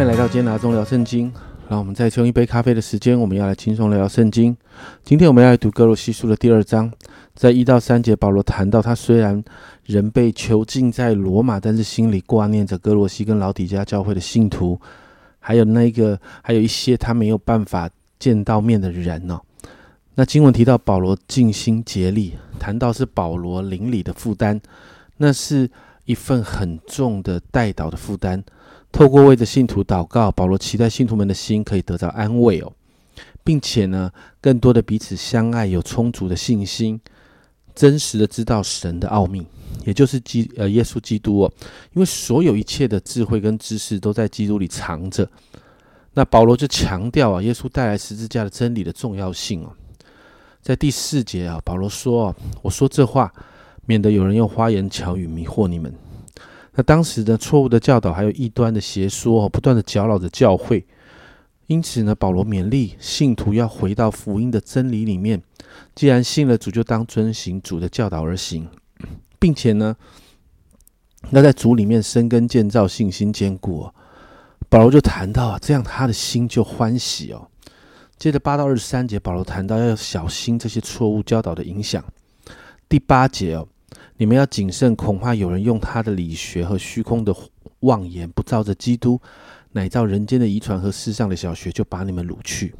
欢迎来到今天拿中聊圣经。让我们再用一杯咖啡的时间，我们要来轻松聊聊圣经。今天我们要来读哥罗西书的第二章，在一到三节，保罗谈到他虽然人被囚禁在罗马，但是心里挂念着哥罗西跟老底家教会的信徒，还有那个还有一些他没有办法见到面的人哦。那经文提到保罗尽心竭力，谈到是保罗邻里的负担，那是一份很重的带导的负担。透过为着信徒祷告，保罗期待信徒们的心可以得到安慰哦，并且呢，更多的彼此相爱，有充足的信心，真实的知道神的奥秘，也就是基呃耶稣基督哦，因为所有一切的智慧跟知识都在基督里藏着。那保罗就强调啊，耶稣带来十字架的真理的重要性哦，在第四节啊，保罗说：“我说这话，免得有人用花言巧语迷惑你们。”那当时的错误的教导，还有异端的邪说，不断的搅扰着教会。因此呢，保罗勉励信徒要回到福音的真理里面。既然信了主，就当遵行主的教导而行，并且呢，要在主里面生根建造，信心坚固。保罗就谈到啊，这样他的心就欢喜哦。接着八到二十三节，保罗谈到要小心这些错误教导的影响。第八节哦。你们要谨慎，恐怕有人用他的理学和虚空的妄言，不照着基督，乃照人间的遗传和世上的小学，就把你们掳去。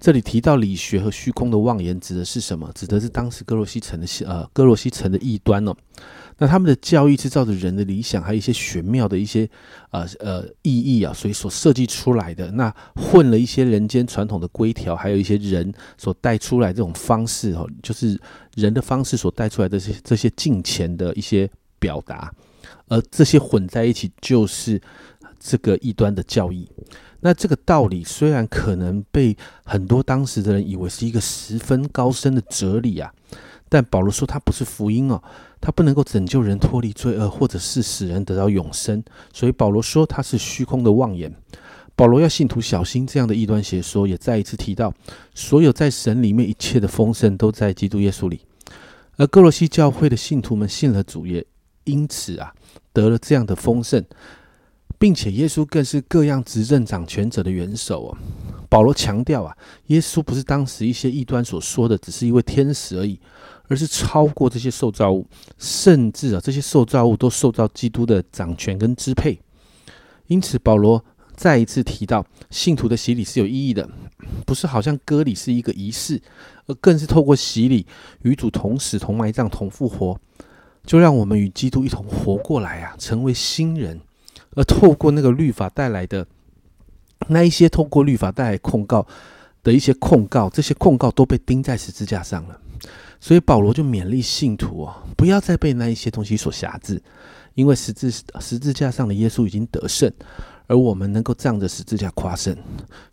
这里提到理学和虚空的妄言，指的是什么？指的是当时哥罗西城的呃哥罗西城的异端哦。那他们的教义是照着人的理想，还有一些玄妙的一些呃呃意义啊，所以所设计出来的。那混了一些人间传统的规条，还有一些人所带出来这种方式哦，就是人的方式所带出来的这些这些金钱的一些表达，而这些混在一起就是这个异端的教义。那这个道理虽然可能被很多当时的人以为是一个十分高深的哲理啊，但保罗说他不是福音哦。他不能够拯救人脱离罪恶，或者是使人得到永生，所以保罗说他是虚空的妄言。保罗要信徒小心这样的异端邪说，也再一次提到，所有在神里面一切的丰盛都在基督耶稣里。而哥罗西教会的信徒们信了主，也因此啊得了这样的丰盛，并且耶稣更是各样执政掌权者的元首哦。保罗强调啊，耶稣不是当时一些异端所说的，只是一位天使而已。而是超过这些受造物，甚至啊，这些受造物都受到基督的掌权跟支配。因此，保罗再一次提到，信徒的洗礼是有意义的，不是好像割礼是一个仪式，而更是透过洗礼与主同死、同埋葬、同复活，就让我们与基督一同活过来啊，成为新人。而透过那个律法带来的那一些，透过律法带来控告的一些控告，这些控告都被钉在十字架上了。所以保罗就勉励信徒哦，不要再被那一些东西所辖制，因为十字十字架上的耶稣已经得胜，而我们能够仗着十字架夸胜。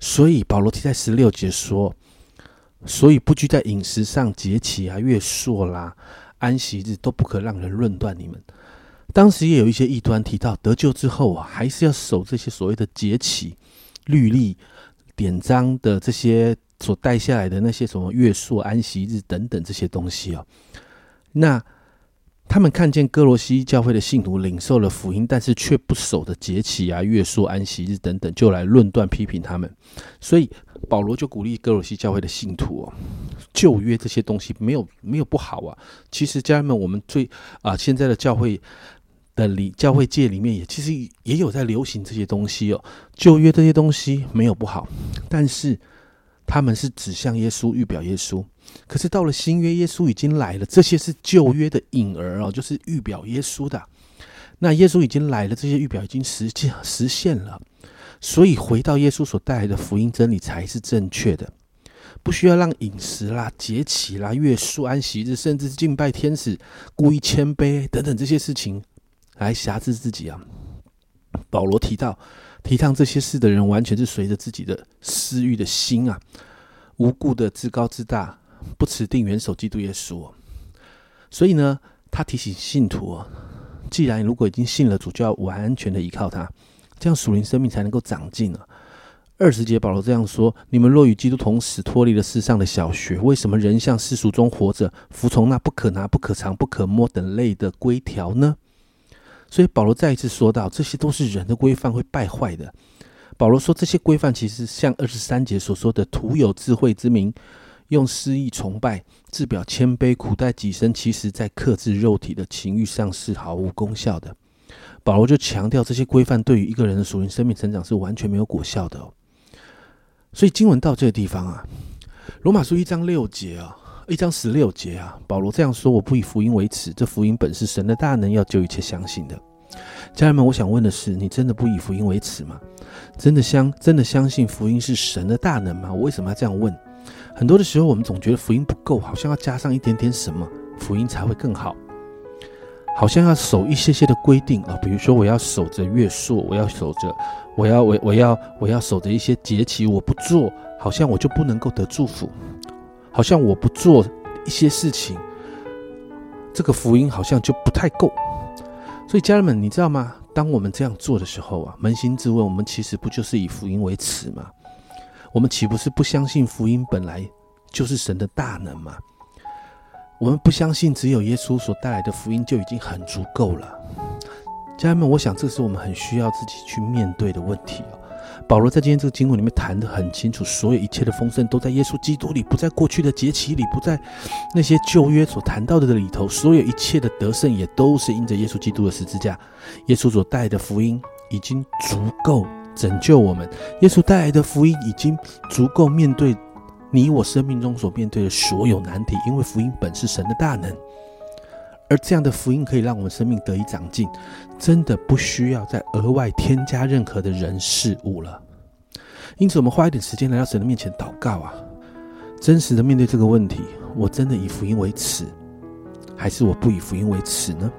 所以保罗提在十六节说：“所以不拘在饮食上、节期啊、月朔啦、安息日，都不可让人论断你们。”当时也有一些异端提到得救之后啊，还是要守这些所谓的节期、律例、典章的这些。所带下来的那些什么月朔、安息日等等这些东西哦，那他们看见哥罗西教会的信徒领受了福音，但是却不守的节期啊、月朔、安息日等等，就来论断批评他们。所以保罗就鼓励哥罗西教会的信徒哦，旧约这些东西没有没有不好啊。其实家人们，我们最啊现在的教会的里教会界里面也其实也有在流行这些东西哦。旧约这些东西没有不好，但是。他们是指向耶稣，预表耶稣。可是到了新约，耶稣已经来了，这些是旧约的影儿哦，就是预表耶稣的。那耶稣已经来了，这些预表已经实现实现了。所以回到耶稣所带来的福音真理才是正确的，不需要让饮食啦、节期啦、月数、安息日，甚至敬拜天使、故意谦卑等等这些事情来辖制自己啊。保罗提到。提倡这些事的人，完全是随着自己的私欲的心啊，无故的自高自大，不持定元首基督耶稣。所以呢，他提醒信徒啊，既然如果已经信了主，就要完全的依靠他，这样属灵生命才能够长进啊。二十节保罗这样说：你们若与基督同死，脱离了世上的小学，为什么人像世俗中活着，服从那不可拿、不可藏、不可摸等类的规条呢？所以保罗再一次说到，这些都是人的规范会败坏的。保罗说，这些规范其实像二十三节所说的，徒有智慧之名，用诗意崇拜，自表谦卑，苦待己身，其实在克制肉体的情欲上是毫无功效的。保罗就强调，这些规范对于一个人的属灵生命成长是完全没有果效的哦。所以经文到这个地方啊，罗马书一章六节啊，一章十六节啊，保罗这样说：“我不以福音为耻，这福音本是神的大能，要救一切相信的。”家人们，我想问的是，你真的不以福音为耻吗？真的相真的相信福音是神的大能吗？我为什么要这样问？很多的时候，我们总觉得福音不够，好像要加上一点点什么，福音才会更好。好像要守一些些的规定啊，比如说我要守着月朔，我要守着，我要我我要我要守着一些节期，我不做，好像我就不能够得祝福。好像我不做一些事情，这个福音好像就不太够。所以家人们，你知道吗？当我们这样做的时候啊，扪心自问，我们其实不就是以福音为耻吗？我们岂不是不相信福音本来就是神的大能吗？我们不相信只有耶稣所带来的福音就已经很足够了。家人们，我想这是我们很需要自己去面对的问题哦。保罗在今天这个经文里面谈得很清楚，所有一切的丰盛都在耶稣基督里，不在过去的节期里，不在那些旧约所谈到的里头。所有一切的得胜也都是因着耶稣基督的十字架，耶稣所带的福音已经足够拯救我们。耶稣带来的福音已经足够面对你我生命中所面对的所有难题，因为福音本是神的大能。而这样的福音可以让我们生命得以长进，真的不需要再额外添加任何的人事物了。因此，我们花一点时间来到神的面前祷告啊，真实的面对这个问题：我真的以福音为耻，还是我不以福音为耻呢？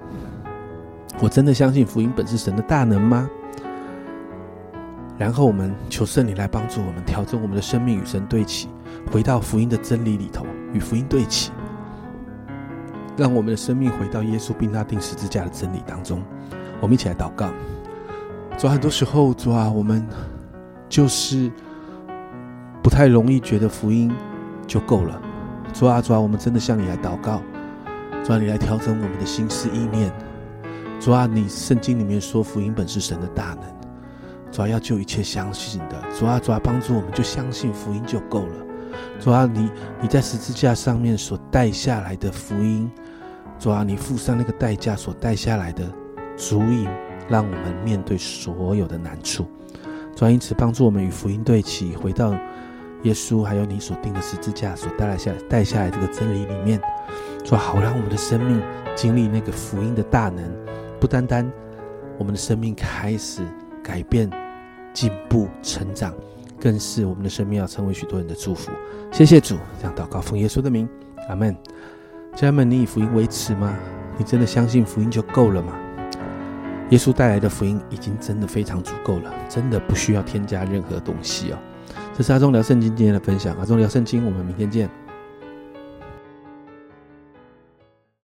我真的相信福音本是神的大能吗？然后，我们求圣灵来帮助我们调整我们的生命与神对齐，回到福音的真理里头，与福音对齐。让我们的生命回到耶稣并他定十字架的真理当中。我们一起来祷告。主啊，很多时候，主啊，我们就是不太容易觉得福音就够了。主啊，主啊，我们真的向你来祷告。主啊，你来调整我们的心思意念。主啊，你圣经里面说福音本是神的大能。主啊，要救一切相信的。主啊，主啊，帮助我们就相信福音就够了。主啊，你你在十字架上面所带下来的福音。主啊，你付上那个代价所带下来的，足以让我们面对所有的难处。主啊，因此帮助我们与福音对齐，回到耶稣还有你所定的十字架所带来下带下来这个真理里面。主啊，好让我们的生命经历那个福音的大能，不单单我们的生命开始改变、进步、成长，更是我们的生命要成为许多人的祝福。谢谢主，这样祷告奉耶稣的名，阿门。家人们，你以福音为耻吗？你真的相信福音就够了吗？耶稣带来的福音已经真的非常足够了，真的不需要添加任何东西哦。这是阿忠聊圣经今天的分享，阿忠聊圣经，我们明天见。